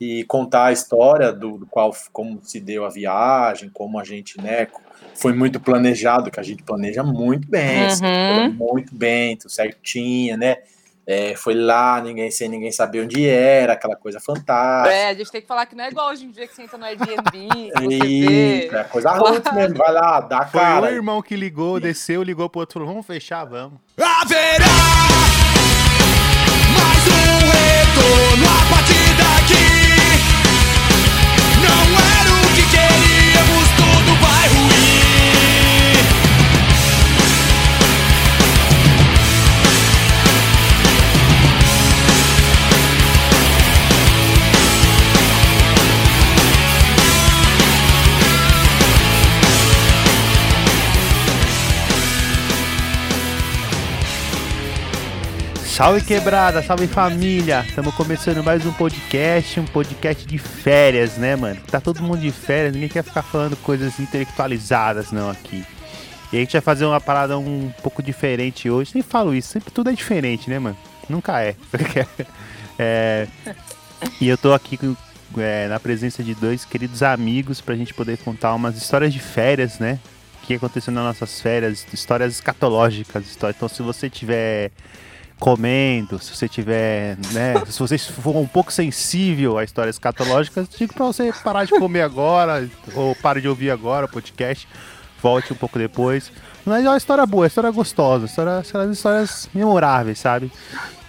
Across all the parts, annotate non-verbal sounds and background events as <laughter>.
e contar a história do, do, qual como se deu a viagem, como a gente, né, foi muito planejado, que a gente planeja muito bem, assim, Uhum. muito bem, tudo certinho, né? É, foi lá, ninguém sem ninguém saber onde era, aquela coisa fantástica. É, a gente tem que falar que não é igual hoje em dia que você entra no Airbnb, <laughs> vê. é coisa roots mesmo, vai lá, dá a Foi cara. irmão que ligou, desceu, ligou pro outro, falou, vamos fechar, vamos. Haverá Salve quebrada, salve família! Estamos começando mais um podcast, um podcast de férias, né, mano? Tá todo mundo de férias, ninguém quer ficar falando coisas intelectualizadas, não, aqui. E a gente vai fazer uma parada um pouco diferente hoje. Sempre falo isso, sempre tudo é diferente, né, mano? Nunca é. <laughs> É, E eu tô aqui é, na presença de dois queridos amigos pra gente poder contar umas histórias de férias, né? O que aconteceu nas nossas férias, histórias escatológicas. Histórias. Então, se você tiver comendo, se você tiver, né, <laughs> se você for um pouco sensível a histórias escatológicas, digo pra você parar de comer agora, ou pare de ouvir agora o podcast, volte um pouco depois. Mas é uma história boa, é uma história gostosa, história, histórias, histórias memoráveis, sabe?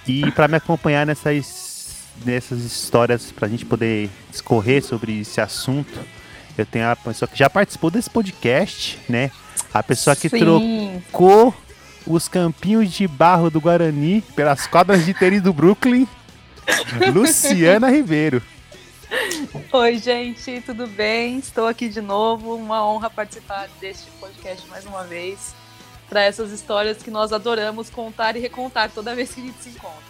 E pra me acompanhar nessas, nessas histórias, pra gente poder discorrer sobre esse assunto, eu tenho a pessoa que já participou desse podcast, né? A pessoa que Sim. trocou os campinhos de barro do Guarani pelas quadras de tênis do Brooklyn, <laughs> Luciana Ribeiro. Oi, gente, tudo bem? Estou aqui de novo. Uma honra participar deste podcast mais uma vez. Para essas histórias que nós adoramos contar e recontar toda vez que a gente se encontra.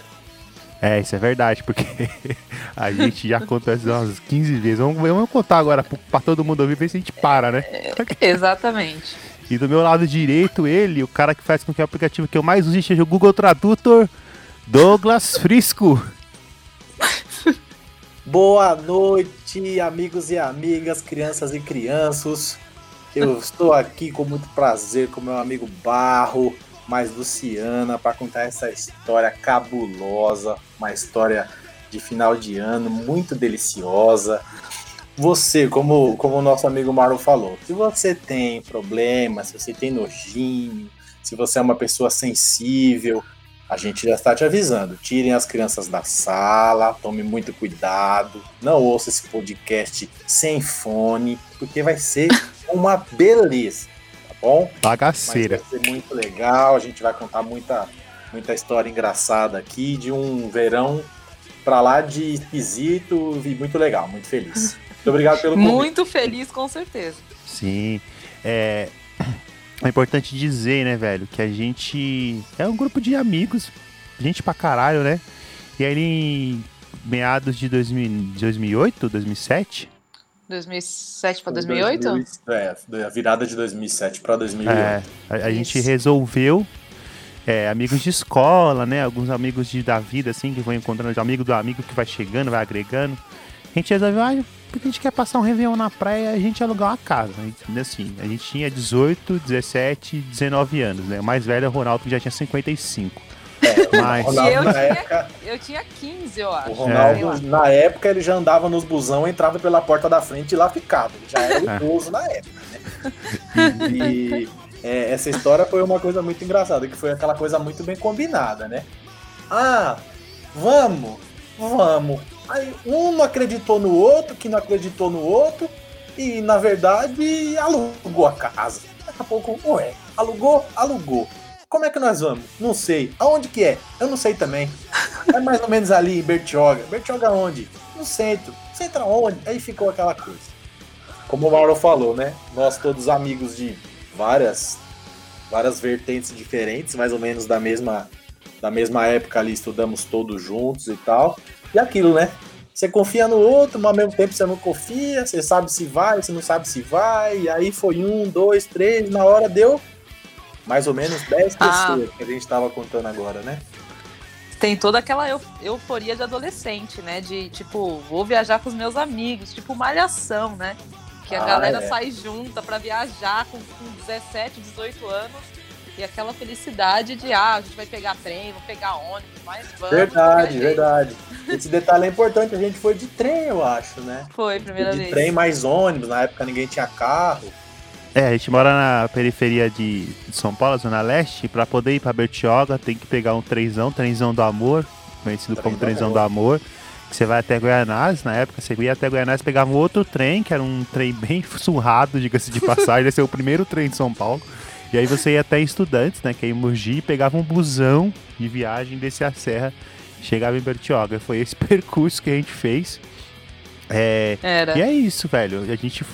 É, isso é verdade, porque <laughs> a gente já contou isso umas 15 vezes. Vamos, vamos contar agora pra todo mundo ouvir, ver se a gente para, né? Exatamente. E do meu lado direito, ele, o cara que faz com que o aplicativo que eu mais use seja o Google Tradutor, Douglas Frisco. <laughs> Boa noite, amigos e amigas, crianças e crianças. Eu estou aqui com muito prazer com meu amigo Barro, mais Luciana, para contar essa história cabulosa, uma história de final de ano muito deliciosa. Você, como, como o nosso amigo Marlon falou, se você tem problema, se você tem nojinho, se você é uma pessoa sensível, a gente já está te avisando. Tirem as crianças da sala, tome muito cuidado. Não ouça esse podcast sem fone, porque vai ser uma beleza, tá bom? Mas Bagaceira. vai ser muito legal. A gente vai contar muita, muita história engraçada aqui de um verão pra lá de esquisito e muito legal, muito feliz. Muito obrigado pelo convite. Muito feliz, com certeza. Sim. É, é importante dizer, né, velho, que a gente é um grupo de amigos, gente pra caralho, né? E aí em meados de 2000, 2008, 2007, 2007 para 2008? É, a virada de 2007 pra 2008. é, a, a gente resolveu, é, amigos de escola, né, alguns amigos de, da vida, assim, que vão encontrando, amigo do amigo que vai chegando, vai agregando. A gente resolveu, ah, porque a gente quer passar um Réveillon na praia, a gente alugar uma casa. E, Assim, a gente tinha 18, 17, 19 anos, né? O mais velho é o Ronaldo, que já tinha 55. Mas, É, Ronaldo, eu na tinha- época, Eu tinha 15, eu acho. o Ronaldo, na época, ele já andava nos busão, entrava pela porta da frente e lá ficava. Ele já era idoso na época, né? E é, essa história foi uma coisa muito engraçada, que foi aquela coisa muito bem combinada, né? Ah, vamos, vamos. Aí um não acreditou no outro, que não acreditou no outro, e na verdade alugou a casa. Daqui a pouco, ué, alugou, alugou. Como é que nós vamos? Não sei. Aonde que é? Eu não sei também. É mais ou menos ali Bertioga. Bertioga onde? No centro. Centro aonde? Aí ficou aquela coisa. Como o Mauro falou, né? Nós todos amigos de várias várias vertentes diferentes, mais ou menos da mesma da mesma época ali, estudamos todos juntos e tal. E aquilo, né? Você confia no outro, mas ao mesmo tempo você não confia, você sabe se vai, você não sabe se vai, e aí foi um, dois, três, na hora deu mais ou menos 10 Ah. pessoas que a gente tava contando agora, né? Tem toda aquela eu- euforia de adolescente, né? De tipo, vou viajar com os meus amigos, tipo malhação, né? Que a Ah, galera é. sai junta pra viajar com, com 17, 18 anos. E aquela felicidade de, ah, a gente vai pegar trem, vou pegar ônibus, mas vamos. de Verdade, verdade. Esse detalhe é importante. A gente foi de trem, eu acho, né? Foi, primeira de vez. trem mais ônibus. Na época ninguém tinha carro. É, a gente mora na periferia de de São Paulo, Zona Leste, pra poder ir pra Bertioga tem que pegar um trenzão, trenzão do amor, conhecido Trem como do trenzão amor. do amor, que você vai até Goianás, na época você ia até Goianás, pegava um outro trem, que era um trem bem <laughs> surrado, diga-se de passagem, esse é o primeiro trem de São Paulo, e aí você ia até Estudantes, né, que é em Mogi, pegava um busão de viagem, descia a serra, chegava em Bertioga, foi esse <laughs> percurso que a gente fez, é... Era. E é isso, velho. A gente.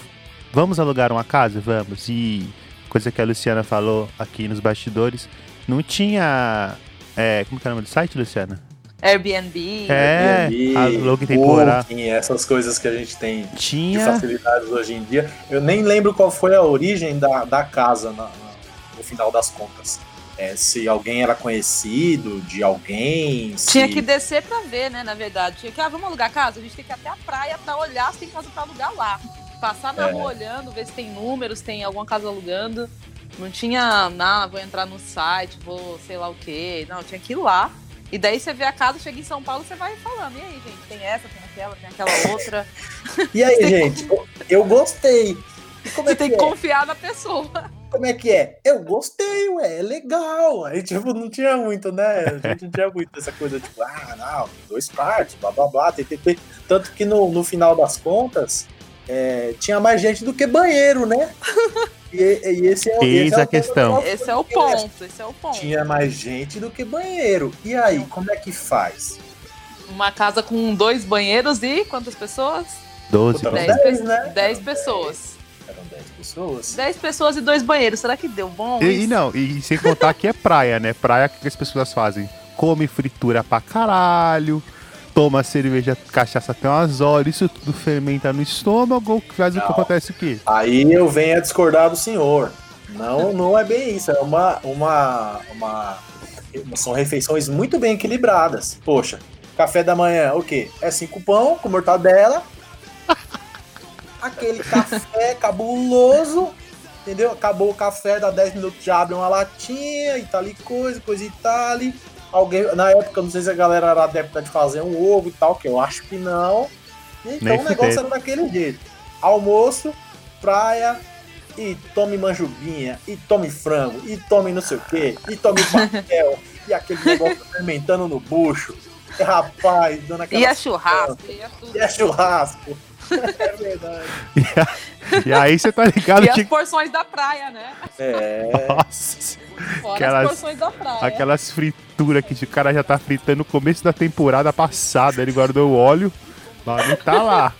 Vamos alugar uma casa? Vamos. E coisa que a Luciana falou aqui nos bastidores, não tinha. É, como que é o nome do site, Luciana? Airbnb. É, Airbnb, alugue temporário. Booking, essas coisas que a gente tem de Tinha. facilidades hoje em dia. Eu nem lembro qual foi a origem da, da casa na- final das contas. É, se alguém era conhecido de alguém. Se... Tinha que descer pra ver, né, na verdade. Tinha que, ah, vamos alugar casa? A gente tem que ir até a praia pra olhar se tem casa pra alugar lá. Passar na É. rua olhando, ver se tem números, tem alguma casa alugando. Não tinha, não, vou entrar no site, vou sei lá o quê. Não, tinha que ir lá. E daí você vê a casa, chega em São Paulo, você vai falando. E aí, gente, tem essa, tem aquela, tem aquela outra. <laughs> E aí, gente, eu, gostei. É Você que tem que é? confiar na pessoa. Como é que é? Eu gostei, ué, é legal. Aí, tipo, não tinha muito, né? A <laughs> gente não tinha muito essa coisa, tipo, ah, não, dois quartos, blá blá blá, TTT. Tanto que no, no final das contas, é, tinha mais gente do que banheiro, né? E, e esse é, o- Eis esse é a o questão. Esse é o ponto, esse é o ponto. Tinha mais gente do que banheiro. E aí, como é que faz? Uma casa com dois banheiros e quantas pessoas? 12. Puta, Dez, Dez, né? dez pessoas. Eram 10 pessoas. Dez pessoas e dois banheiros. Será que deu bom? E, e não, e sem contar que é praia, né? Praia, o que as pessoas fazem? Come fritura pra caralho, toma cerveja, cachaça até umas horas, isso tudo fermenta no estômago, faz o que acontece o quê? Aí eu venho a discordar do senhor. Não, não é bem isso. É uma, uma, uma. São refeições muito bem equilibradas. Poxa, café da manhã, o quê? É cinco pão com mortadela. Aquele café cabuloso. Entendeu? Acabou o café, dá 10 minutos, já abre uma latinha e tal e coisa, coisa e tal. e Alguém, na época, não sei se a galera era adepta de fazer um ovo e tal, que eu acho que não. Então Nem o negócio era daquele jeito. Almoço, praia, e tome manjubinha, e tome frango, e tome não sei o quê, e tome <laughs> pastel, e aquele negócio fermentando no bucho. E, rapaz, dando aquela. Ia churrasco, ia tudo. E é churrasco. É verdade. <laughs> E aí você tá ligado E as que. porções da praia, né? É. Nossa, Fora Aquelas- as porções da praia. aquelas frituras que o cara já tá fritando no começo da temporada passada, ele guardou o óleo, mas não tá lá.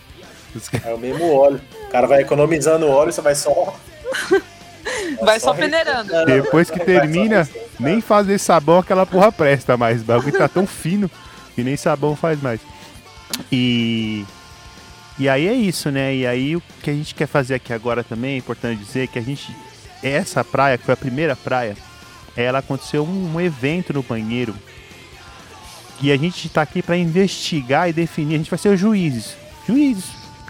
É o mesmo óleo. O cara vai economizando óleo, você vai só. <laughs> Vai só peneirando. Depois que só termina, nem fazer sabão aquela porra presta mais. O bagulho tá tão fino que nem sabão faz mais. E. E aí é isso, né? E aí o que a gente quer fazer aqui agora também, é importante dizer que a gente. Essa praia, que foi a primeira praia, ela aconteceu um, um evento no banheiro. E a gente tá aqui pra investigar e definir. A gente vai ser os juízes. Juízes.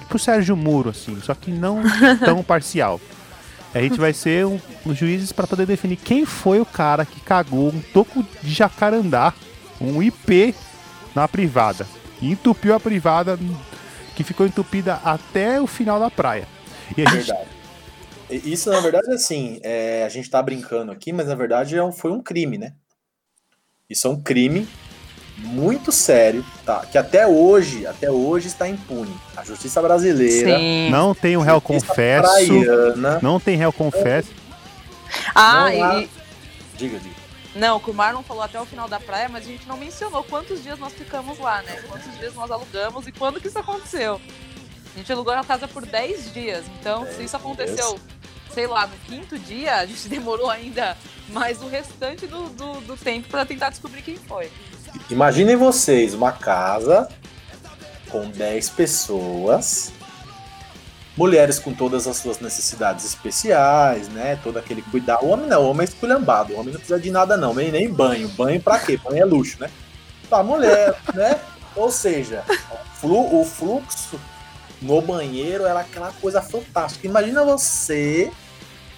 Pro Sérgio Muro, assim. Só que não <laughs> tão parcial. A gente vai ser um, os juízes para poder definir quem foi o cara que cagou um toco de jacarandá, um IP na privada. E entupiu a privada, que ficou entupida até o final da praia. E a gente. Verdade. Isso, na verdade, assim, é, a gente tá brincando aqui, mas na verdade é um- foi um crime, né? Isso é um crime muito sério, tá? Que até hoje, até hoje está impune. A justiça brasileira, Sim. Não tem um réu justiça confesso. praiana, Não tem réu confesso. Ah, há- e. diga, diga. Não, o Marlon falou até o final da praia, mas a gente não mencionou quantos dias nós ficamos lá, né? Quantos dias nós alugamos e quando que isso aconteceu. A gente alugou a casa por 10 dias, então se 10 isso aconteceu, sei lá, no quinto dia, a gente <laughs> demorou ainda mais o restante do, do, do tempo pra tentar descobrir quem foi. Imaginem vocês uma casa com 10 pessoas, mulheres com todas as suas necessidades especiais, né? Todo aquele cuidado. O homem não, o homem é esculhambado. O homem não precisa de nada, não, nem, nem banho. Banho pra quê? Banho é luxo, né? pra mulher, <laughs> né? Ou seja, o flu- o fluxo no banheiro era aquela coisa fantástica. Imagina você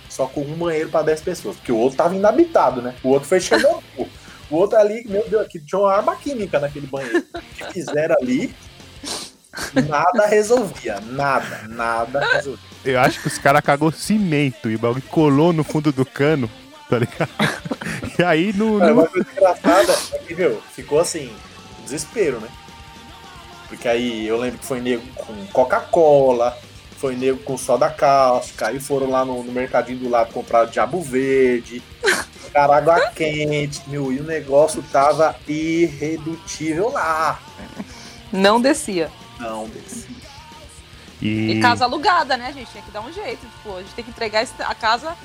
só com um banheiro pra 10 pessoas, porque o outro tava inabitado, né? O outro foi Chernobyl. <laughs> O outro ali, meu Deus, aqui tinha uma arma química naquele banheiro. O que fizeram ali, nada resolvia. Nada, nada resolvia. Eu acho que os caras cagou cimento e o bagulho colou no fundo do cano, tá ligado? <laughs> E aí no. Cara, no- uma coisa engraçada é que, meu, ficou assim, desespero, né? Porque aí eu lembro que foi nego com Coca-Cola, foi nego com soda cáustica, aí foram lá no, no mercadinho do lado comprar diabo verde, <laughs> pegaram água quente, meu, e o negócio tava irredutível lá. Não descia. Não. E, E casa alugada, né, gente? Tinha que dar um jeito. Tipo, a gente tem que entregar a casa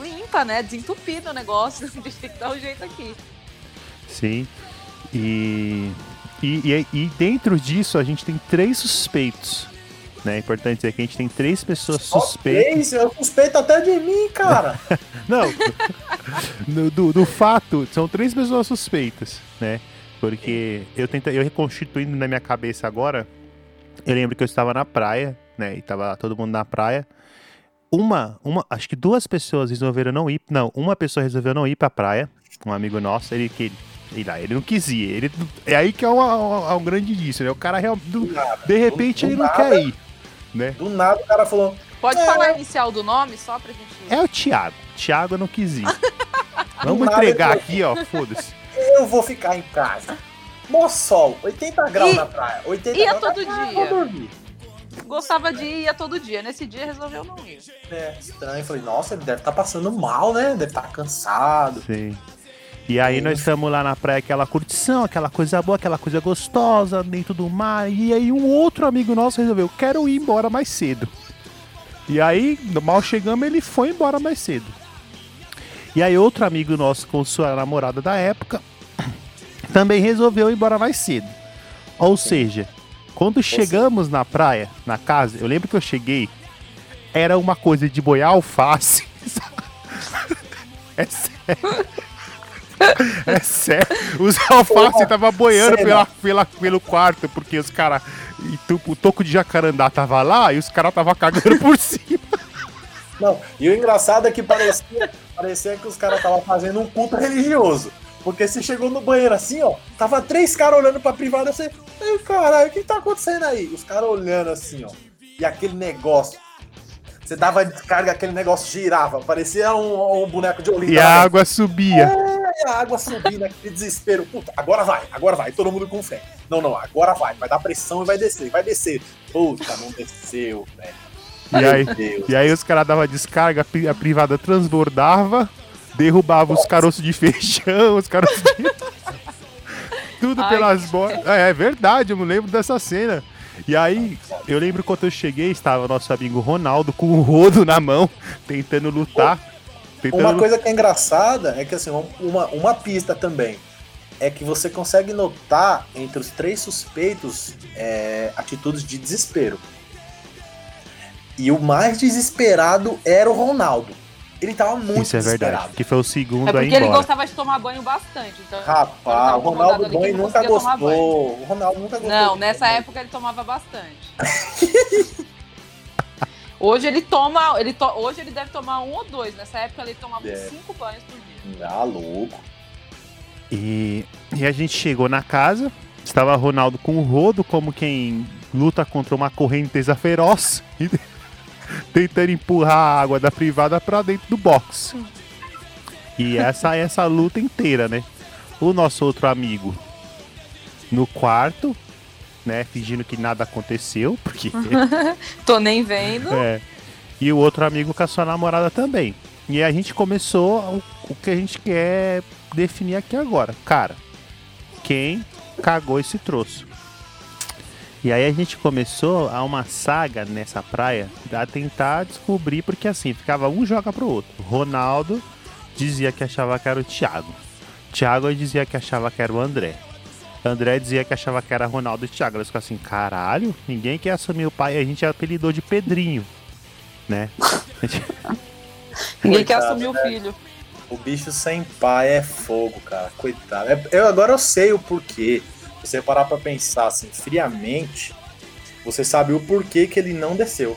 limpa, né? Desentupida o negócio. <laughs> A gente tem que dar um jeito aqui. Sim. E, e, e, e dentro disso a gente tem três suspeitos. Né? É importante dizer que a gente tem três pessoas suspeitas. Ok, eu suspeito até de mim, cara. <laughs> Não, no- do, do fato, são três pessoas suspeitas, né? Porque eu tento, eu reconstituindo na minha cabeça agora, eu lembro que eu estava na praia, né? E tava todo mundo na praia. Uma, uma, acho que duas pessoas resolveram não ir. Não, uma pessoa resolveu não ir pra praia. Um amigo nosso, ele que ele, ele não quis ir. Ele, é aí que é um, um, um grande indício, né? O cara real- do- Do nada. de repente do ele não nada. quer ir, né? Do nada o cara falou: Pode É. falar a inicial do nome só pra gente. É o Thiago. Thiago não quis ir. <laughs> Vamos entregar aqui, ó. Foda-se. Eu vou ficar em casa. Mó sol, 80 graus E- na praia. 80 ia graus todo na praia, dia. Vou dormir. Gostava de ir ia todo dia. Nesse dia resolveu não ir. É, estranho. Falei, nossa, ele deve estar passando mal, né? Deve estar cansado. Sim. E aí nós estamos lá na praia, aquela curtição, aquela coisa boa, aquela coisa gostosa, dentro do mar. E aí um outro amigo nosso resolveu, quero ir embora mais cedo. E aí, mal chegamos, ele foi embora mais cedo. E aí outro amigo nosso com sua namorada da época também resolveu ir embora mais cedo. Ou seja, quando chegamos na praia, na casa, eu lembro que eu cheguei, era uma coisa de boiar alface. <laughs> É sério. É sério. Os alface tava boiando pela, pela, pelo quarto, porque os caras. O toco de jacarandá tava lá e os caras tava cagando por <laughs> cima. Não, e o engraçado é que parecia, parecia que os caras estavam fazendo um culto religioso. Porque você chegou no banheiro assim, ó, tava três caras olhando pra privada, você, ei, caralho, o que tá acontecendo aí? Os caras olhando assim, ó, e aquele negócio. Você dava descarga, aquele negócio girava, parecia um, um boneco de Olinda. E a água subia. E a água subindo, aquele desespero. Puta, agora vai, agora vai, todo mundo com fé. Não, não, agora vai, vai dar pressão e vai descer, vai descer. Puta, não desceu, velho. E aí, Meu Deus. e aí os caras davam descarga, a privada transbordava, derrubava os caroços de feijão, os caroços de. <laughs> Tudo Ai, pelas bordas. É, é verdade, eu me lembro dessa cena. E aí, eu lembro quando eu cheguei, estava nosso amigo Ronaldo com o rodo na mão, tentando lutar. Tentando Uma coisa que é engraçada é que assim, uma, uma pista também é que você consegue notar entre os três suspeitos é, atitudes de desespero. E o mais desesperado era o Ronaldo. Ele tava muito Isso é verdade. Que foi o segundo É porque ele ronaldo gostava de tomar banho bastante. Então, Rapaz, o Ronaldo Banho não nunca gostou. O Ronaldo nunca gostou. Não, nessa banho. época ele tomava bastante. <laughs> Hoje ele toma. Ele to- hoje ele deve tomar um ou dois. Nessa época ele tomava É. cinco banhos por dia. Ah, louco. E, e a gente chegou na casa, estava Ronaldo com o rodo, como quem luta contra uma correnteza feroz, <laughs> e tentando empurrar a água da privada para dentro do box. E essa é essa luta inteira, né? O nosso outro amigo no quarto, né, fingindo que nada aconteceu, porque <laughs> Tô nem vendo. é. E o outro amigo com a sua namorada também. E a gente começou o, o que a gente quer definir aqui agora. Cara, quem cagou esse troço? E aí a gente começou a uma saga nessa praia a tentar descobrir, porque assim, ficava um joga pro outro. Ronaldo dizia que achava que era o Thiago. Thiago dizia que achava que era o André. André dizia que achava que era Ronaldo e Thiago. Eles ficaram assim, caralho, ninguém quer assumir o pai. A gente apelidou de Pedrinho, né? Gente- <laughs> Ninguém quer assumir o né? filho. O bicho sem pai é fogo, cara. Coitado. É- Eu agora eu sei o porquê. Se você parar pra pensar assim, friamente, você sabe o porquê que ele não desceu.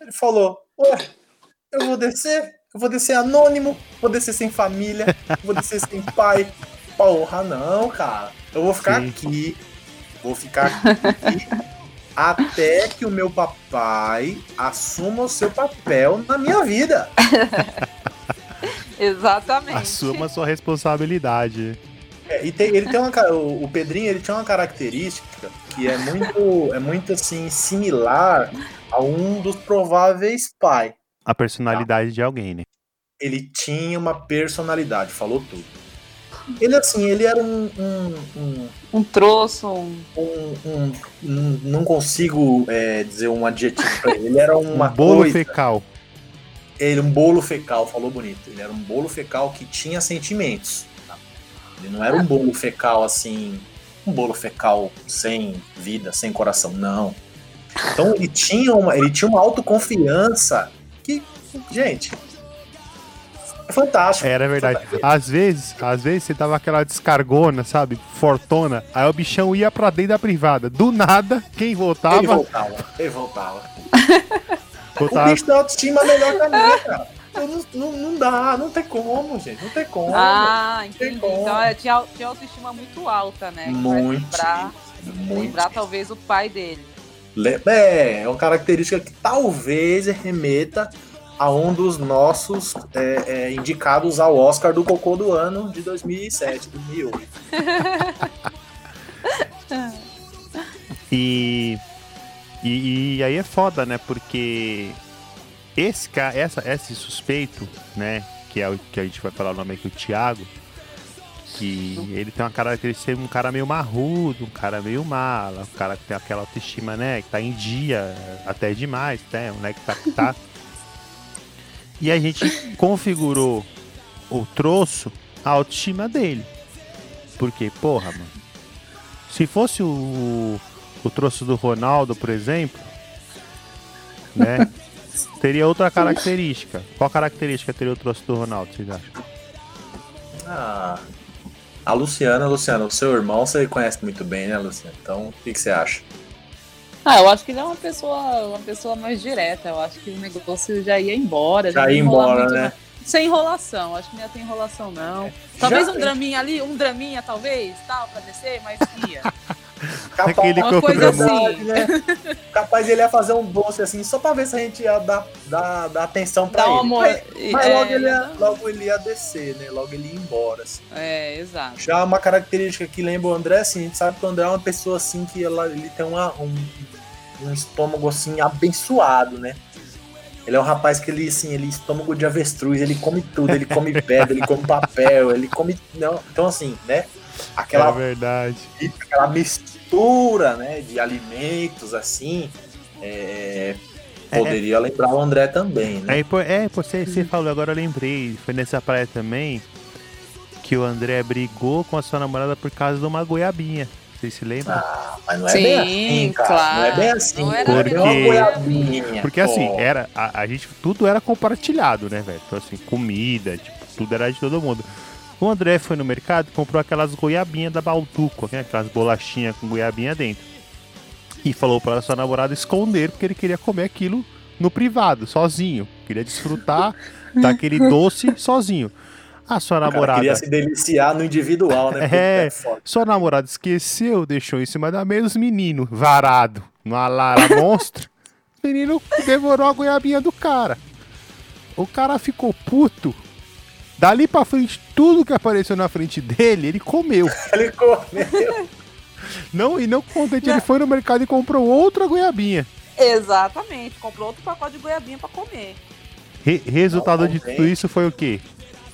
Ele falou: Ué, eu vou descer? Eu vou descer anônimo, vou descer sem família, vou descer sem pai. Porra, não, cara. Eu vou ficar Sim. aqui. Vou ficar aqui até que o meu papai assuma o seu papel na minha vida. <laughs> Exatamente. Assuma sua responsabilidade. É, e tem- ele tem uma, o, o Pedrinho ele tinha uma característica que é muito, é muito assim similar a um dos prováveis pai. A personalidade de alguém, né? Ele tinha uma personalidade, falou tudo. Ele assim, ele era um, um, um, Um troço, um. um- um- um- não consigo é, dizer um adjetivo pra ele. Ele era <laughs> uma um bolo coisa, fecal. ele um bolo fecal, falou bonito. Ele era um bolo fecal que tinha sentimentos. Ele não era um bolo fecal assim, um bolo fecal sem vida, sem coração, não. Então ele tinha uma, ele tinha uma autoconfiança que, gente, é fantástico. Era verdade. Às vezes, às vezes você dava aquela descargona, sabe? Fortona. Aí o bichão ia pra dentro da privada. Do nada, quem voltava, Ele voltava, ele voltava. O voltava. bicho da autoestima é melhor que a minha, cara. Não, não, não dá, não tem como, gente, não tem como. Ah, tem entendi. como. Então é, tinha, tinha autoestima muito alta, né? Que Muito. lembrar, Muito. lembrar talvez o pai dele. Le- É, é uma característica que talvez remeta a um dos nossos é, é, indicados ao Oscar do Cocô do ano de 2007, 2008. <laughs> E, e, e aí é foda, né? Porque esse cara, essa, esse suspeito, né? Que é o que a gente vai falar o nome aqui, o Thiago. Que ele tem uma característica de um cara meio marrudo, um cara meio mala, um cara que tem aquela autoestima, né? Que tá em dia, até demais, né? Um né, que tá, que tá. <laughs> E a gente configurou o troço a autoestima dele. Porque, porra, mano. Se fosse o, o troço do Ronaldo, por exemplo, né? Teria outra característica. Qual característica teria o troço do Ronaldo, vocês acham? Ah, a Luciana, Luciana, o seu irmão você conhece muito bem, né, Luciana? Então, o que, que você acha? Ah, eu acho que ele é uma pessoa, uma pessoa mais direta. Eu acho que o negócio já ia embora. Já não ia embora, muito, né? não. Sem enrolação, acho que não ia ter enrolação, não. Talvez Já- um draminha ali, um draminha, talvez, tal, pra descer, mas ia. <laughs> Capaz, Aquele Uma coisa assim. né? Capaz ele ia fazer um doce assim, só pra ver se a gente ia dar, dar, dar atenção pra Dá ele. amor. Mas, mas é, logo, ele ia, dá- logo ele ia descer, né? Logo ele ia embora. assim. É, exato. Já uma característica que lembra o André, assim, a gente sabe que o André é uma pessoa assim que ela, ele tem uma, um, um estômago assim abençoado, né? Ele é um rapaz que ele, assim, ele estômago de avestruz, ele come tudo, ele come <laughs> pedra, ele come papel, ele come. Não, então assim, né? É Aquela, verdade. aquela mistura, né, de alimentos assim. é, poderia lembrar o André também, né? É, é você, você falou, agora eu lembrei. Foi nessa praia também que o André brigou com a sua namorada por causa de uma goiabinha. Vocês se lembram? Ah, mas não é Sim, bem assim, cara. Não é bem claro. assim. Não era é Porque- uma goiabinha. Porque assim, era, a, a gente, tudo era compartilhado, né, velho? Então assim, comida, tipo, tudo era de todo mundo. O André foi no mercado e comprou aquelas goiabinhas da Balduco, né? aquelas bolachinhas com goiabinha dentro. E falou pra sua namorada esconder, porque ele queria comer aquilo no privado, sozinho. Queria desfrutar <laughs> daquele doce sozinho. A sua O cara namorada. queria se deliciar no individual, né? <laughs> É. Puta, foda. Sua namorada esqueceu, deixou em cima da mesa os meninos, varado, numa lara <laughs> monstro. O menino devorou a goiabinha do cara. O cara ficou puto. Dali pra frente, tudo que apareceu na frente dele, ele comeu. <laughs> Ele comeu. Não, e não contente, ele foi no mercado e comprou outra goiabinha. Exatamente. Comprou outro pacote de goiabinha pra comer. Re- resultado Não, de contente. tudo isso foi o quê?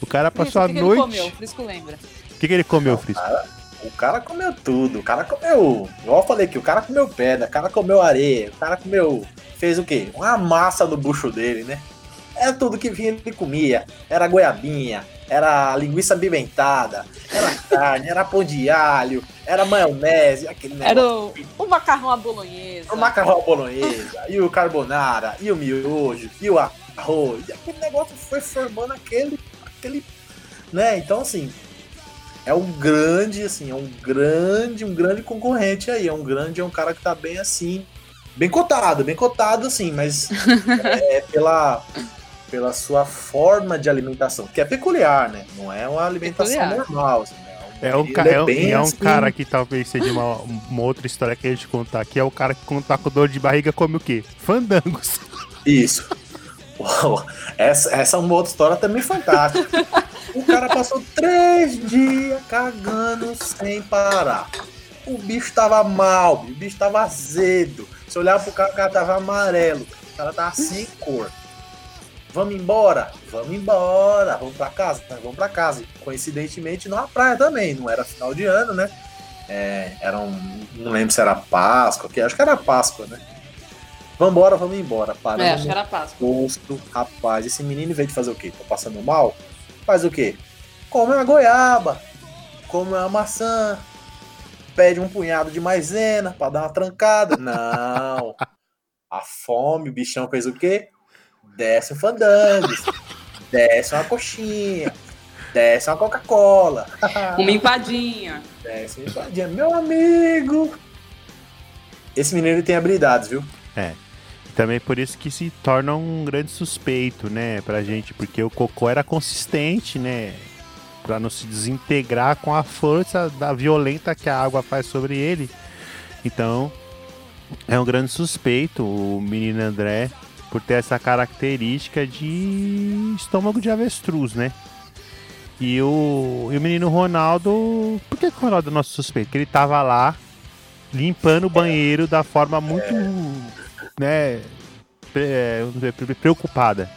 O cara Isso, passou o a que que ele noite. comeu? O Frisco lembra. O que, que ele comeu, Frisco? O cara comeu tudo. O cara comeu. Igual eu falei aqui, o cara comeu pedra, o cara comeu areia, o cara comeu. Fez o quê? Uma massa no bucho dele, né? Era tudo que vinha ele comia. Era goiabinha, era linguiça pimentada, era <laughs> carne, era pão de alho, era maionese, aquele negócio. Era o, o macarrão à bolonhesa. O macarrão à bolonhesa, e o carbonara, e o miojo, e o arroz. E aquele negócio foi formando aquele aquele. Né? Então, assim, é um grande, assim, é um grande, um grande concorrente aí. É um grande, é um cara que tá bem assim, bem cotado, bem cotado, assim, mas <laughs> é pela, pela sua forma de alimentação, que é peculiar, né? Não é uma alimentação Peculiar. normal. Assim, né? É um, ca- é um- bem é um assim, cara que talvez seja uma, uma outra história que a gente contar aqui. É o cara que quando tá com dor de barriga come o quê? Fandangos. Isso. Uau, essa, essa é uma outra história também fantástica. O cara passou três dias cagando sem parar. O bicho tava mal, o bicho tava azedo. Se olhar pro cara, o cara tava amarelo. O cara tava sem cor. Vamos embora? Vamos embora. Vamos pra casa? Vamos pra casa. Coincidentemente, numa praia também. Não era final de ano, né? É, era um. Não lembro se era Páscoa, que acho que era Páscoa, né? Vambora, vamos embora. Paramos É, acho que era Páscoa. posto, rapaz, esse menino vez de fazer o quê? Tô passando mal? Faz o quê? Come uma goiaba, come uma maçã, pede um punhado de maisena pra dar uma trancada. Não. <laughs> A fome, o bichão fez o quê? Desce um fandango, desce uma coxinha, desce uma Coca-Cola. Uma empadinha. Desce uma empadinha. Meu amigo! Esse menino tem habilidades, viu? Também por isso que se torna um grande suspeito, né, pra gente, porque o cocô era consistente, né, pra não se desintegrar com a força da violenta que a água faz sobre ele. Então, é um grande suspeito o menino André por ter essa característica de estômago de avestruz, né? E o, e o menino Ronaldo, por que, que o Ronaldo é nosso suspeito? Porque ele tava lá limpando o banheiro da forma muito, né, é, vamos dizer, pre- preocupada.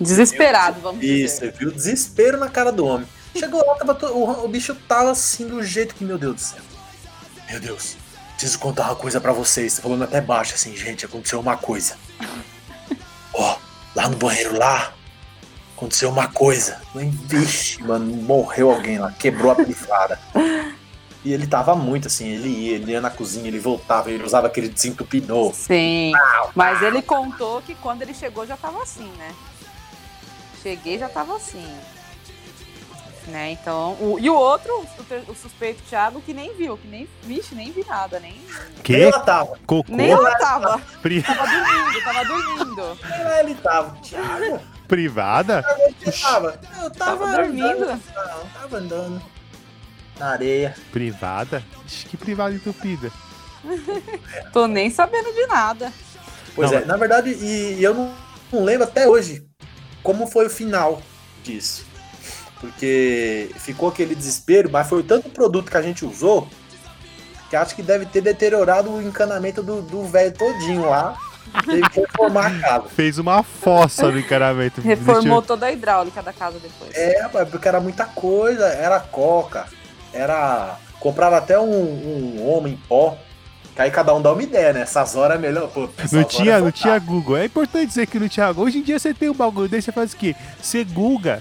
Desesperado, vamos Isso, dizer. você viu o desespero na cara do homem. Chegou lá, tava to- o, o bicho tava assim do jeito que, meu Deus do céu. Meu Deus, preciso contar uma coisa pra vocês. Tá falando até baixo assim, gente, aconteceu uma coisa. Ó, lá no banheiro lá, aconteceu uma coisa. Vixe, mano, morreu alguém lá, quebrou a privada. E ele tava muito assim, ele ia, ele ia na cozinha, ele voltava, ele usava aquele desentupidor. Sim. Mas ele contou que quando ele chegou já tava assim, né? Cheguei já tava assim. Né? Então, o- e o outro, o, o suspeito Thiago, que nem viu, que nem, vixe, nem vi nada, nem, Que? Ela tava, Cocô? nem ela tava. Pri- Tava dormindo, tava dormindo. ele tava. Thiago, privada? eu tava. Eu tava, Tava dormindo. andando, tava andando. Na areia. Privada? Que privada entupida. <laughs> Tô nem sabendo de nada. Pois Não, é, na verdade, e, e eu não, não lembro até hoje como foi o final disso. Porque ficou aquele desespero, mas foi tanto produto que a gente usou que acho que deve ter deteriorado o encanamento do do velho todinho lá. Teve que reformar a casa. Fez uma fossa no encanamento. <laughs> Reformou toda a hidráulica da casa depois. É, porque era muita coisa. Era coca, era. Compraram até um, um homem em pó. Que aí cada um dá uma ideia, né? Essas horas é melhor. Pô, Não horas tinha, é não tinha. Google. É importante dizer que não tinha Google. Hoje em dia você tem um bagulho desse, você faz o quê? Você Google.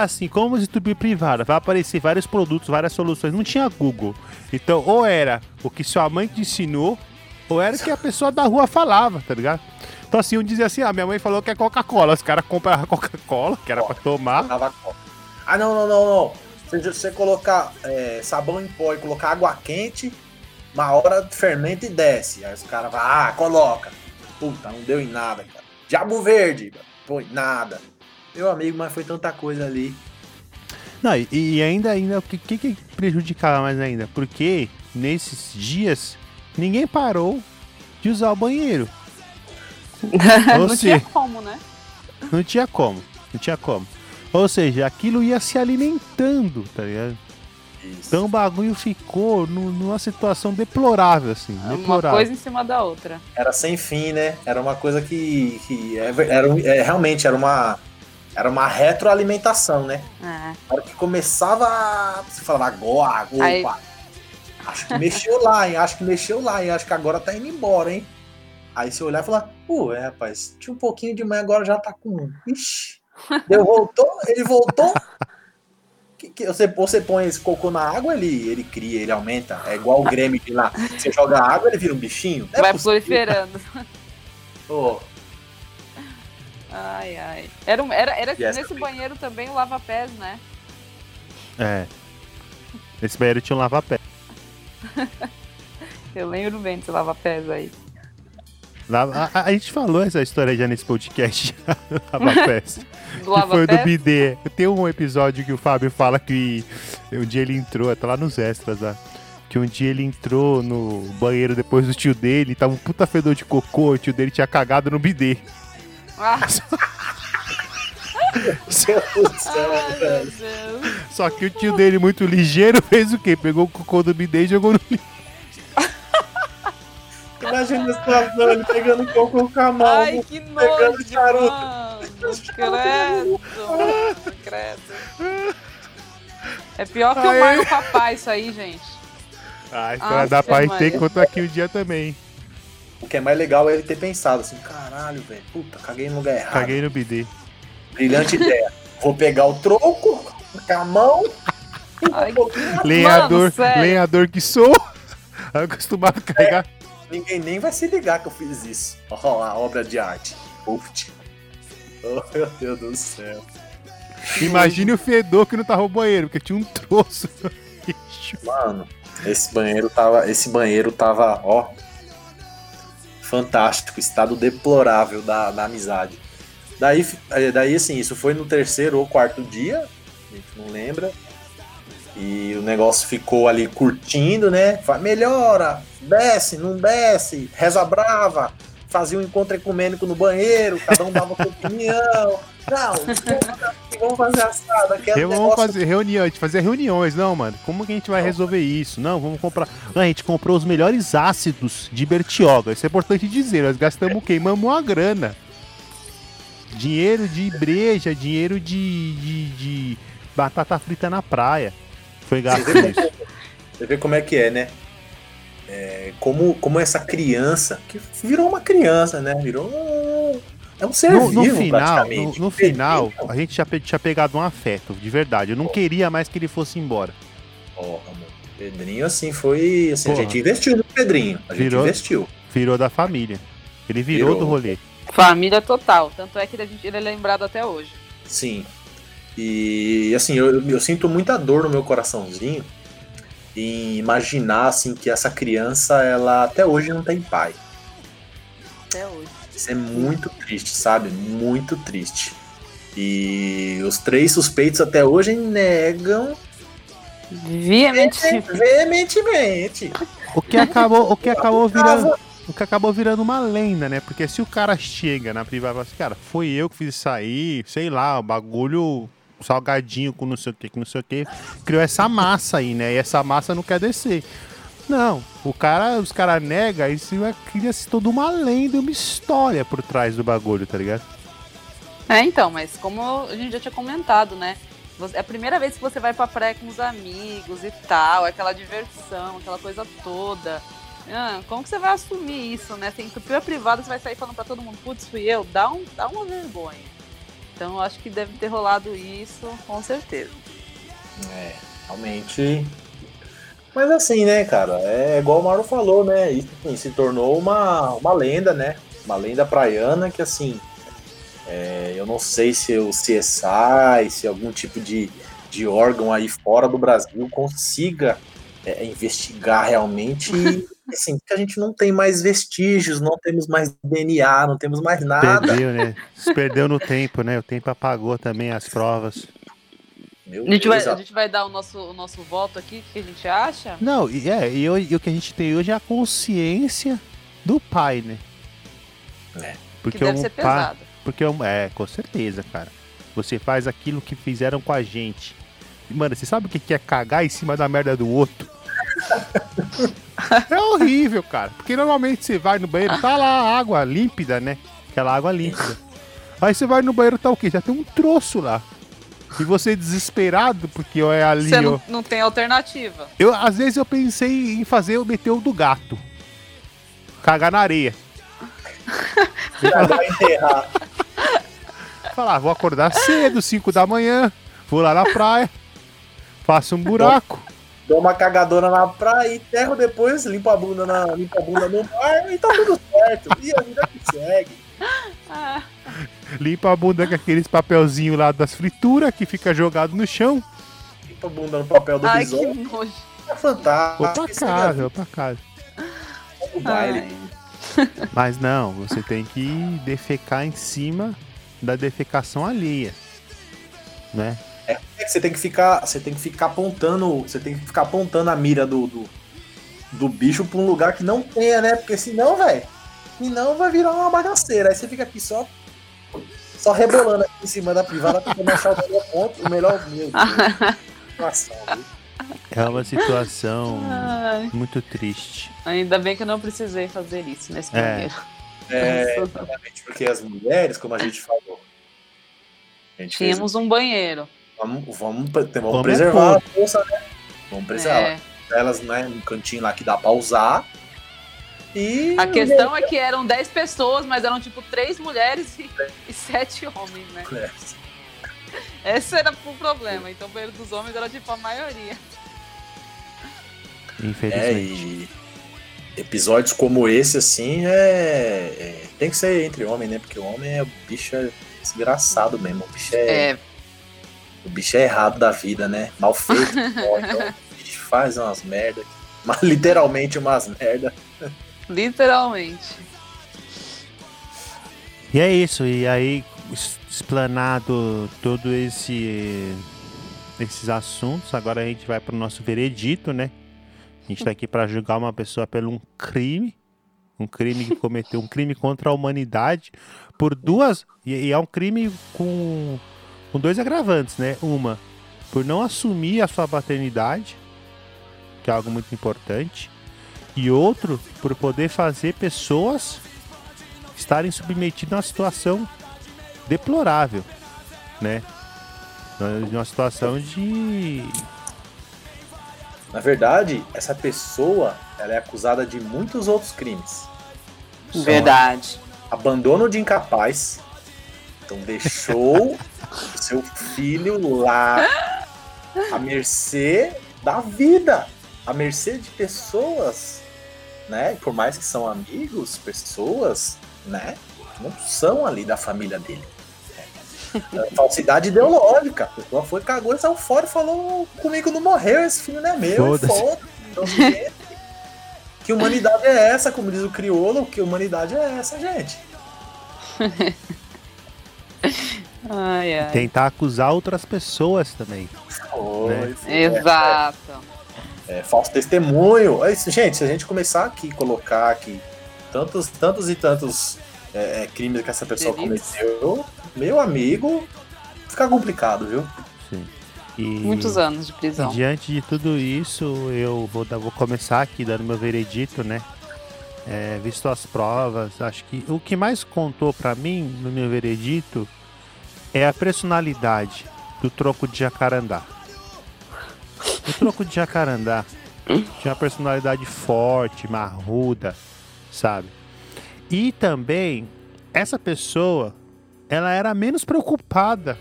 Assim, como estupir privada. Vai aparecer vários produtos, várias soluções. Não tinha Google. Então, ou era o que sua mãe te ensinou, ou era o que a pessoa da rua falava, tá ligado? Então, assim, um dizia assim: ah, minha mãe falou que é Coca-Cola. Os caras compravam Coca-Cola, que era pra tomar. Ah, não, não, não, não. Se você colocar é, sabão em pó e colocar água quente, uma hora fermenta e desce. Aí os caras vão, ah, coloca. Puta, não deu em nada, cara. Diabo verde, em nada. Meu amigo, mas foi tanta coisa ali. Não, e, e ainda, ainda, o que, que, que prejudicava mais ainda? Porque nesses dias ninguém parou de usar o banheiro. <laughs> não tinha como, né? não tinha como, não tinha como. Ou seja, aquilo ia se alimentando, tá ligado? Isso. Então o bagulho ficou nu- numa situação deplorável, assim, Uma deplorável. coisa em cima da outra. Era sem fim, né? Era uma coisa que, que é era, um- é, realmente era uma era uma retroalimentação, né? É. Na hora que começava, a- você falava agora, opa, Aí- acho que mexeu lá, hein? Acho que mexeu lá, hein? Acho que agora tá indo embora, hein? Aí você olhar e falar, pô, é, rapaz, tinha um pouquinho de manhã, agora já tá com. Ixi. Deu, voltou, ele voltou. Que, que você, você põe esse cocô na água, ele, ele cria, ele aumenta. É igual o Grêmio de lá. Você joga água, ele vira um bichinho. É Vai possível. proliferando. Ô, Ai, ai. Era, um- era, era essa nesse também. banheiro também o lava-pés, né? É. Esse banheiro tinha um lava-pé. <laughs> Eu lembro bem desse lava-pés aí. Lava- A, a- a gente falou essa história já nesse podcast, <laughs> lava-pés. <laughs> Do Que foi do lava-pés? bidê. Tem um episódio que o Fábio fala que um dia ele entrou, tá lá nos extras lá. Que um dia ele entrou no banheiro depois do tio dele, tava um puta fedor de cocô, o tio dele tinha cagado no bidê. Ah, ai. Só que o tio dele, muito ligeiro, <laughs> fez o quê? Pegou o cocô do bidê e jogou no lixo. Imagina a situação, ele pegando coco com a mão. Ai, que pegando nojo, charuto. mano. Credo. Credo. É pior que o Ai. mar no papai isso aí, gente. Ah, a história da pai tem conta aqui um dia também. O que é mais legal é ele ter pensado assim, caralho, velho, puta, caguei no lugar errado. Caguei no bidê. Brilhante ideia. Vou pegar o troco com a mão. Ai, Lenhador, lenhador que sou. <laughs> Acostumado a carregar. Ninguém nem vai se ligar que eu fiz isso. Ó, lá, obra de arte. Uf. <laughs> Oh, meu Deus do céu. Imagine o fedor que não tava no banheiro, porque tinha um troço. <laughs> Mano, esse banheiro tava. Esse banheiro tava, ó. Fantástico, estado deplorável da, da amizade. Daí, eh, daí, assim, isso foi no terceiro ou quarto dia, a gente não lembra. E o negócio ficou ali curtindo, né? Fa- Melhora, desce, não desce, reza brava, fazia um encontro ecumênico no banheiro, cada um dava sua opinião. <laughs> Não, vamos fazer fazer assado, aquele Eu, vamos negócio fazer reunião, a gente fazia reuniões, não, mano. Como que a gente vai resolver isso? Não, vamos comprar. Não, a gente comprou os melhores ácidos de Bertioga. Isso é importante dizer. Nós gastamos, queimamos uma grana. Dinheiro de breja, dinheiro de, de, de batata frita na praia. Foi gasto como- Você vê como é que é, né? É, como, como essa criança, que virou uma criança, né? Virou é um ser No, no vivo, final, no, no final, a gente já pe- tinha pegado um afeto, de verdade. Eu não queria mais que ele fosse embora. Porra, mano. Pedrinho, assim, foi... Assim, a gente investiu no Pedrinho. A gente Virou. investiu. Virou da família. Ele virou, Virou. do rolê. Família total. Tanto é que ele, ele é lembrado até hoje. Sim. E, assim, eu, eu sinto muita dor no meu coraçãozinho em imaginar, assim, que essa criança, ela até hoje não tem pai. Até hoje. Isso é muito triste, sabe? Muito triste. E os três suspeitos até hoje negam Veemente. veementemente. O que acabou, o que <laughs> acabou virando, o que acabou virando uma lenda, né? Porque se o cara chega na privada e fala assim, cara, foi eu que fiz isso aí, sei lá, o bagulho salgadinho com não sei o que, com não sei o que, criou essa massa aí, né? E essa massa não quer descer. Não, o cara, os caras negam, isso vai cria-se toda uma lenda, uma história por trás do bagulho, tá ligado? É, então, mas como a gente já tinha comentado, né? É a primeira vez que você vai pra praia com os amigos e tal, é aquela diversão, aquela coisa toda. Ah, como que você vai assumir isso, né? Você entupiu a privada, você vai sair falando pra todo mundo, putz, fui eu, dá, um, dá uma vergonha. Então eu acho que deve ter rolado isso, com certeza. É, realmente. Mas assim, né, cara? É igual o Mauro falou, né? Isso assim, se tornou uma, uma lenda, né? Uma lenda praiana que, assim. é, eu não sei se o CSI, se algum tipo de, de órgão aí fora do Brasil consiga é, investigar realmente. E, <laughs> assim, porque a gente não tem mais vestígios, não temos mais DNA, não temos mais nada. Perdeu, né? Se perdeu no tempo, né? O tempo apagou também as provas. Meu A gente, vai, a gente vai dar o nosso, o nosso voto aqui, o que a gente acha? Não, e, é, e, hoje- e o que a gente tem hoje é a consciência do pai, né? É. Porque que deve o ser pai, pesado. porque é, com certeza, cara. Você faz aquilo que fizeram com a gente. E, Mano, você sabe o que que é cagar em cima da merda do outro? é horrível, cara. Porque normalmente você vai no banheiro, tá lá a água límpida, né? Aquela água límpida. Aí você vai no banheiro, tá o quê? Já tem um troço lá. E você desesperado, porque é ali, Você não, não tem alternativa. Eu, às vezes eu pensei em fazer o meter o do gato. Cagar na areia. <laughs> já vai enterrar. Falar, vou acordar cedo, 5 da manhã, vou lá na praia, faço um buraco. Dou uma cagadona na praia, enterro depois, limpo a bunda, na, limpo a bunda no mar e tá tudo certo. E a vida que segue. Ah, Limpa a bunda com aqueles papelzinhos lá das frituras que fica jogado no chão. Limpa a bunda no papel do Ai, que bisão. nojo. É fantástico. Isso é casa, vou pra casa. o baile. <laughs> Mas não, você tem que defecar em cima da defecação alheia. Né? É que você tem que ficar, você tem que ficar apontando, você tem que ficar apontando a mira do, do, do bicho pra um lugar que não tenha, né? Porque senão, velho, senão vai virar uma bagaceira. Aí você fica aqui só só rebolando aqui em cima da privada tentando achar o melhor ponto, o melhor meu? É uma situação Ai. muito triste. Ainda bem que eu não precisei fazer isso nesse É. banheiro. É, <laughs> exatamente porque as mulheres, como a gente falou, a gente fez, Tínhamos um banheiro. vamos, vamos, vamos Vamos preservar a força, né? Vamos preservar É. elas, né, no cantinho lá que dá pra usar. E A questão é que eram 10 pessoas, mas eram tipo três mulheres e, e sete homens, né? É. Esse era o problema. Então o banheiro dos homens era tipo a maioria. É, Infelizmente. e episódios como esse, assim, é, é- Tem que ser entre homem, né? Porque o homem é o bicho é desgraçado mesmo. O bicho é, É, o bicho é errado da vida, né? Mal feito. ó, <laughs> então, o bicho faz umas merda. Mas literalmente umas merda. Literalmente. E é isso, e aí explanado todo esse esses assuntos, agora a gente vai pro nosso veredito, né? A gente tá aqui para julgar uma pessoa por um crime, um crime que cometeu um crime contra a humanidade por duas e, e é um crime com com dois agravantes, né? Uma por não assumir a sua paternidade, que é algo muito importante, e outro por poder fazer pessoas estarem submetidos a uma situação deplorável, né? Uma situação de. Na verdade, essa pessoa ela é acusada de muitos outros crimes. Verdade. abandono de incapaz. Então deixou <laughs> o seu filho lá à mercê da vida, à mercê de pessoas, né? Por mais que são amigos, pessoas, né? Não são ali da família dele. É, Falsidade ideológica. A pessoa foi, cagou e saiu fora e falou: comigo não morreu, esse filho não é meu. Foda-se. Foda-se. Então, gente, <laughs> que humanidade é essa? Como diz o crioulo, que humanidade é essa, gente? <laughs> Ai, ai. tentar acusar outras pessoas também. Foi, Né? Exato. É, é, falso testemunho. É isso, gente, se a gente começar aqui, colocar aqui tantos, tantos e tantos é, é, crimes que essa pessoa Delitos. cometeu, meu amigo, fica complicado, viu? Sim. E, Muitos anos de e prisão. diante de tudo isso, eu vou, dar- vou começar aqui dando meu veredito, né? É, visto as provas, acho que o que mais contou pra mim no meu veredito é a personalidade do troco de jacarandá. O troco de jacarandá tinha uma personalidade forte, marruda, sabe? E também essa pessoa, ela era menos preocupada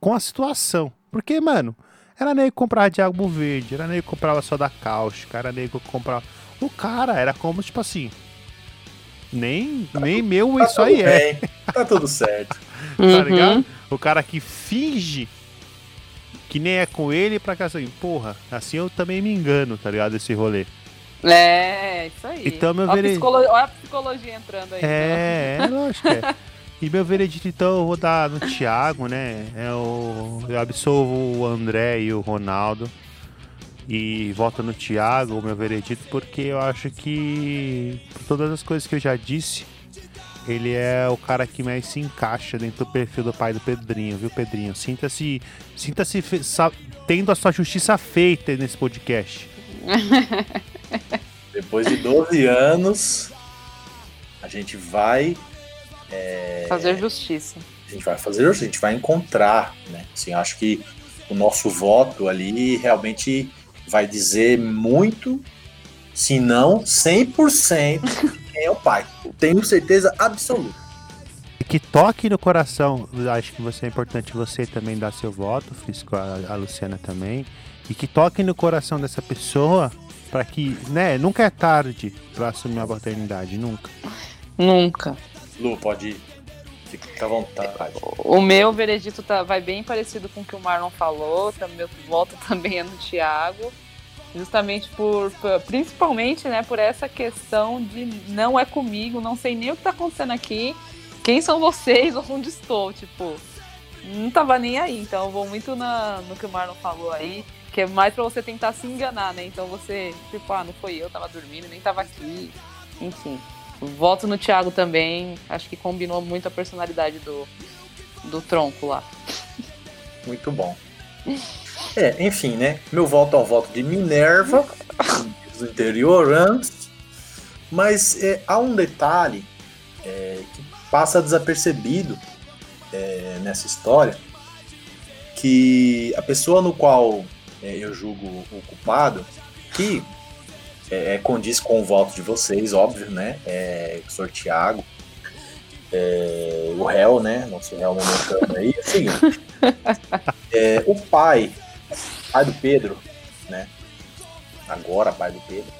com a situação. Porque, mano, era nego que comprava de água verde, era nego que comprava só da cáustica, era nego que comprava. O cara era como, tipo assim. Nem, nem meu Tá isso aí tudo é, bem, Tá tudo certo. <laughs> tá Uhum. ligado? O cara que finge que nem é com ele pra cá assim, porra, assim eu também me engano, tá ligado? Esse rolê. É, isso aí. Então, meu Olha a, vere- psicolo- olha a psicologia entrando aí. É, é lógico é. E meu veredito, então, eu vou dar no Thiago, né? É o, eu absolvo o André e o Ronaldo. E voto no Thiago, o meu veredito, porque eu acho que, por todas as coisas que eu já disse, ele é o cara que mais se encaixa dentro do perfil do pai do Pedrinho, viu, Pedrinho? Sinta-se sinta-se fe- sa- tendo a sua justiça feita nesse podcast. <laughs> Depois de 12 anos, a gente vai. Fazer justiça. A gente vai fazer, a gente vai encontrar, né? Assim, acho que o nosso voto ali realmente vai dizer muito, se não 100% quem é o pai. Tenho certeza absoluta. E que toque no coração. Acho que você é importante você também dar seu voto, Frisco, a, a Luciana também. E que toque no coração dessa pessoa para que, né, nunca é tarde para assumir a paternidade, nunca. Nunca. Lu, pode ir. Fica à vontade. O meu veredito tá, vai bem parecido com o que o Marlon falou. Tá, meu voto <laughs> também é no Thiago. Justamente por, por- principalmente, né, por essa questão de não é comigo, não sei nem o que tá acontecendo aqui. Quem são vocês? <laughs> Onde estou? Tipo, não tava nem aí. Então eu vou muito na, no que o Marlon falou aí. Que é mais pra você tentar se enganar, né? Então você, tipo, ah, não foi eu, tava dormindo, nem tava aqui. Enfim. Voto no Thiago também. Acho que combinou muito a personalidade do, do tronco lá. Muito bom. <laughs> É, enfim, né? Meu voto é o voto de Minerva, <laughs> dos interiorantes. Mas é, há um detalhe é, que passa desapercebido é, nessa história, que a pessoa no qual é, eu julgo o culpado, que é, é, condiz com o voto de vocês, óbvio, né? É, o senhor Tiago, é, o réu, né? Nosso réu momentâneo aí, é o seguinte. <laughs> É, o pai, pai do Pedro, né? Agora pai do Pedro,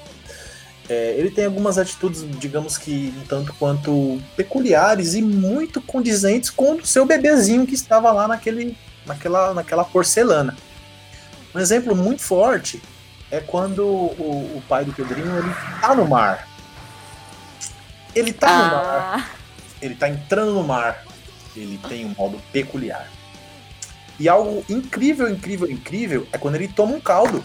é, ele tem algumas atitudes, digamos que um tanto quanto peculiares e muito condizentes com o seu bebezinho que estava lá naquele, naquela, naquela porcelana. Um exemplo muito forte é quando o, o pai do Pedrinho ele tá no mar. Ele tá no mar Ah, ele tá entrando no mar. Ele tem um modo peculiar. E algo incrível, incrível, incrível é quando ele toma um caldo.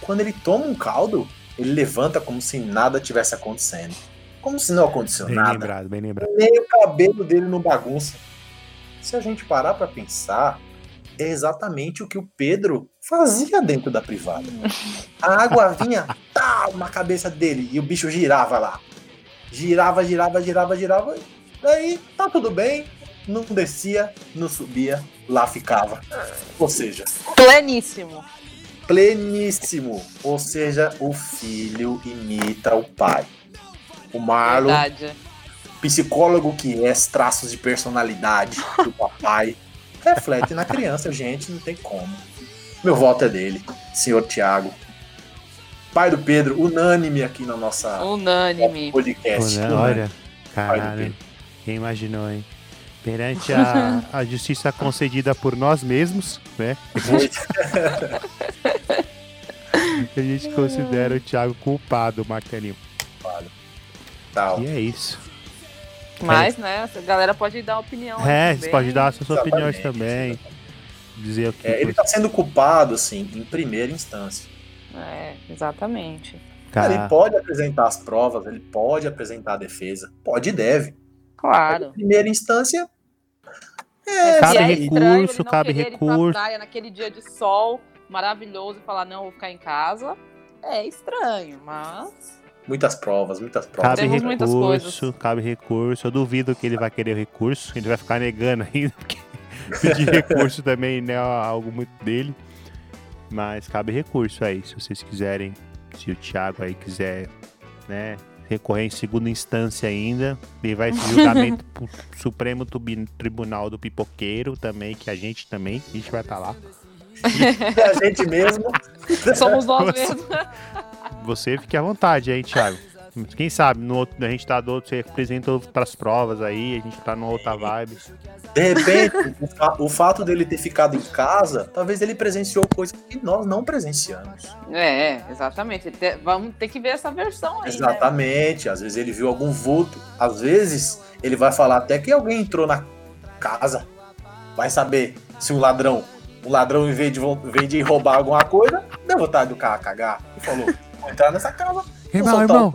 Quando ele toma um caldo, ele levanta como se nada tivesse acontecendo. Como se não aconteceu Bem nada. lembrado, bem lembrado. Nem o cabelo dele não bagunça. Se a gente parar pra pensar, é exatamente o que o Pedro fazia dentro da privada. A água vinha tá, na cabeça dele e o bicho girava lá. Girava, girava, girava, girava. Daí tá tudo bem, não descia, não subia, lá ficava. Ou seja, pleníssimo. pleníssimo. Ou seja, o filho imita o pai. O Marlon Verdade. psicólogo que é, traços de personalidade do papai, <laughs> reflete na criança, gente, não tem como. Meu voto é dele, senhor Tiago. Pai do Pedro, unânime aqui na nossa Unânime. podcast. Unânime. Olha, Pai do caralho. Pedro. Quem imaginou, hein? Perante a, a justiça concedida por nós mesmos, né? A gente <laughs> considera o Thiago culpado, Martelinho. Tal. E é isso. Mas, né, a galera pode dar opinião. É, também. você pode dar as suas Exatamente, opiniões também. Dizer o que. É, ele está sendo culpado, assim, em primeira instância. É, exatamente. Cara, Cara, ele pode apresentar as provas, ele pode apresentar a defesa, pode e deve. Claro. Em primeira instância, é, É, Cabe é recurso, estranho não cabe querer ir recurso. Pra praia naquele dia de sol maravilhoso e falar, não, vou ficar em casa. É estranho, mas. muitas provas, muitas provas. cabe temos recurso, cabe recurso. Eu duvido que ele vai querer o recurso. Ele vai ficar negando ainda, <laughs> porque pedir recurso também não é algo muito dele. Mas cabe recurso aí, se vocês quiserem. Se o Thiago aí quiser, né, recorrer em segunda instância ainda, ele vai esse julgamento <laughs> pro Supremo Tribunal do Pipoqueiro também, que a gente também, a gente vai estar lá. a gente mesmo. Somos nós mesmos. Você fique à vontade aí, Thiago. Quem sabe, no outro, a gente tá do outro, você apresenta outras provas aí, a gente tá numa outra vibe. De repente, o, fa- o fato dele ter ficado em casa, talvez ele presenciou coisas que nós não presenciamos. É, exatamente. Te- Vamos ter que ver essa versão aí. Né? Exatamente. Às vezes ele viu algum vulto. Às vezes ele vai falar até que alguém entrou na casa. Vai saber se um ladrão, um ladrão, em vez de, em vez de roubar alguma coisa, deu vontade do cara cagar e falou: vou entrar nessa casa, Irmão, irmão.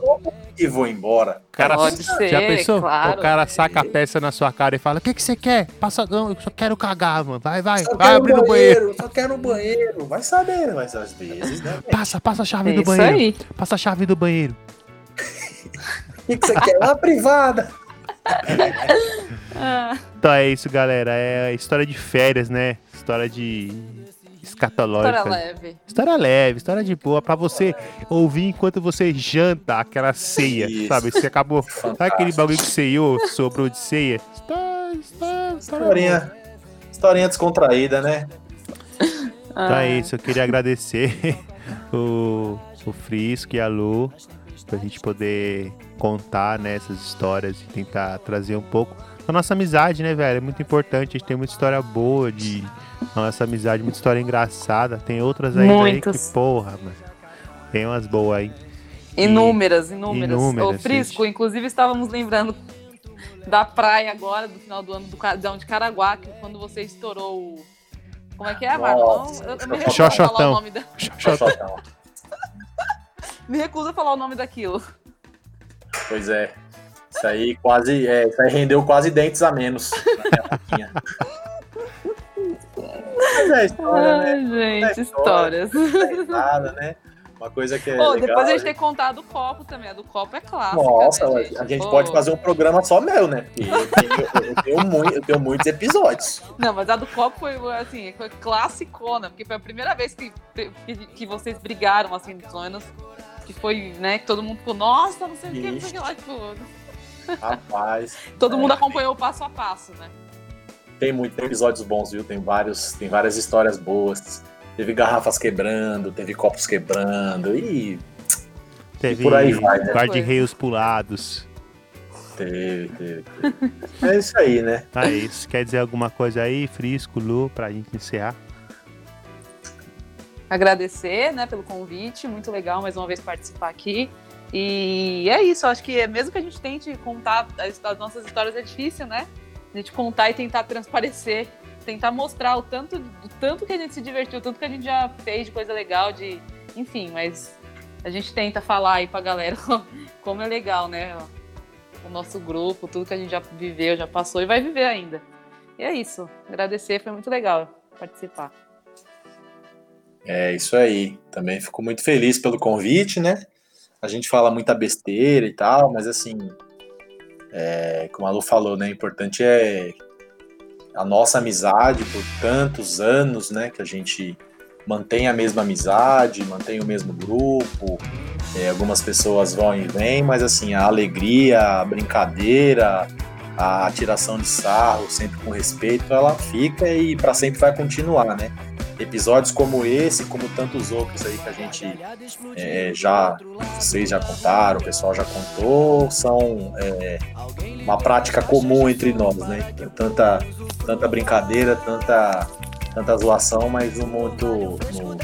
e vou embora. O cara, Pode ser, já pensou? claro. O cara saca a peça na sua cara e fala: O que, que você quer? Passa, não, eu só quero cagar, mano. Vai, vai, Só vai quero abrir no no banheiro. Só quero no banheiro. Vai saber, mas às vezes, né? Passa, passa a chave É do isso banheiro. aí. Passa a chave do banheiro. <laughs> O que, que você quer? Uma privada. <laughs> Ah, Então é isso, galera. É história de férias, né? História de escatológica. história leve. História leve, história de boa, pra você ouvir enquanto você janta aquela ceia, Isso. sabe? Você acabou. Sabe Fantástico. aquele bagulho que ceiou, sobrou de ceia? História, história, história boa. Historinha, historinha descontraída, né? Então Ah, é isso, eu queria agradecer <laughs> o, o Frisco e a Lu pra gente poder contar né, essas histórias e tentar trazer um pouco da nossa amizade, né, velho? É muito importante, a gente tem muita história boa de nossa amizade, muita história engraçada. Tem outras ainda aí que, porra, mano. Tem umas boas aí. Inúmeras, inúmeras. Inúmeras, Ô, Frisco, gente. inclusive estávamos lembrando da praia agora, do final do ano, do Cadão de Caraguá, que quando você estourou o. Como é que é, Marlon? Eu, eu me recuso a falar o nome da... Xoxotão. <laughs> Me recuso a falar o nome daquilo. Pois é. Isso aí quase. É, isso aí rendeu quase dentes a menos. Mas é história, né? Ai, gente, É histórias. É nada, né? Uma coisa que é. Pô, legal, depois a gente é- tem que contar do copo também. A do copo é clássica. Nossa, né, a gente Pô. pode fazer um programa só meu, né? Porque eu tenho, eu tenho mui- eu tenho muitos episódios. Não, mas a do copo foi assim, foi classicona, porque foi a primeira vez que, que, vocês brigaram, assim, pelo menos. Que foi, né, que todo mundo ficou, nossa, não sei o que, não sei o que lá, tipo, Rapaz. todo É. mundo acompanhou o passo a passo, né? Tem muitos episódios bons, viu? Tem vários, tem várias histórias boas. Teve garrafas quebrando, teve copos quebrando e Teve por aí vai, né? guarda-reios pulados. teve, teve, teve. É isso aí, né? Tá isso. Quer dizer alguma coisa aí, Frisco, Lu, pra gente encerrar? Agradecer, né, pelo convite, muito legal mais uma vez participar aqui. E é isso, acho que mesmo que a gente tente contar as, as nossas histórias é difícil, né? A gente contar e tentar transparecer, tentar mostrar o tanto, o tanto que a gente se divertiu, o tanto que a gente já fez de coisa legal, de, enfim, mas a gente tenta falar aí pra galera <laughs> como é legal, né? O nosso grupo, tudo que a gente já viveu, já passou e vai viver ainda. E é isso. Agradecer, foi muito legal participar. É isso aí. Também fico muito feliz pelo convite, né? A gente fala muita besteira e tal, mas assim, é, como a Lu falou, né? O importante é a nossa amizade por tantos anos, né? Que a gente mantém a mesma amizade, mantém o mesmo grupo. É, algumas pessoas vão e vêm, mas assim, a alegria, a brincadeira, a tiração de sarro, sempre com respeito, ela fica e para sempre vai continuar, né? Episódios como esse, como tantos outros aí que a gente é, já, vocês já contaram, o pessoal já contou, são é, uma prática comum entre nós, né? Tem tanta, tanta brincadeira, tanta, tanta zoação, mas no muito no-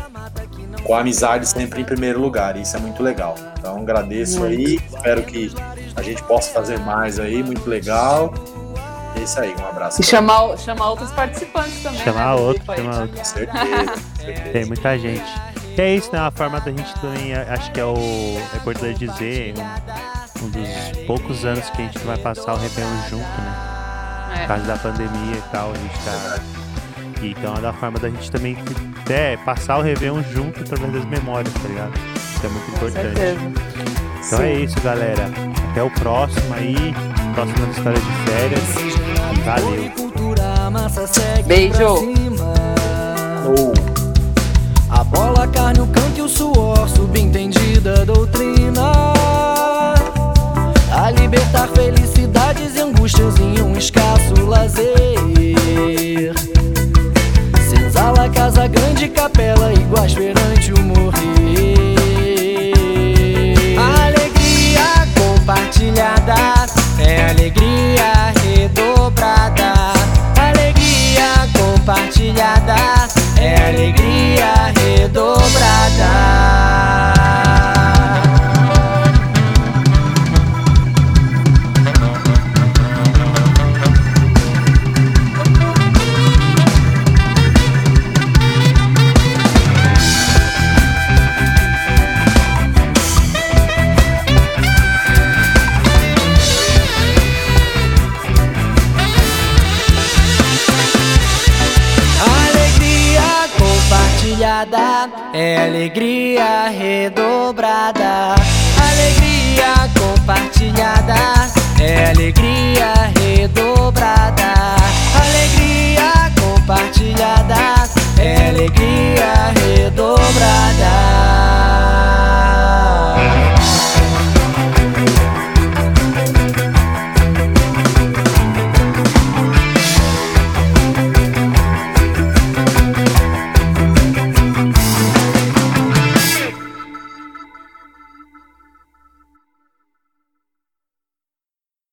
com a amizade sempre em primeiro lugar, e isso é muito legal. Então agradeço aí, espero que a gente possa fazer mais aí, muito legal. É isso aí, um abraço. E chamar, chamar outros participantes também. Chamar né, outro, chamar outro. Com certeza, com <laughs> certeza. Tem muita gente. E é isso, né? A forma da gente também, acho que é o. É importante dizer, um, um dos poucos anos que a gente vai passar o Réveillon junto, né? Por É. causa da pandemia e tal, a gente tá. E Então é da forma da gente também é, passar o Réveillon junto através das memórias, tá ligado? Isso é muito Com importante. certeza. Então é isso, galera. Até o próximo aí. Próxima história de férias. E valeu. Cultura, massa segue Beijo. Oh. A bola, a carne, o canto e o suor, subentendida doutrina. A libertar felicidades e angústias em um escasso lazer. Senzala, casa grande, capela,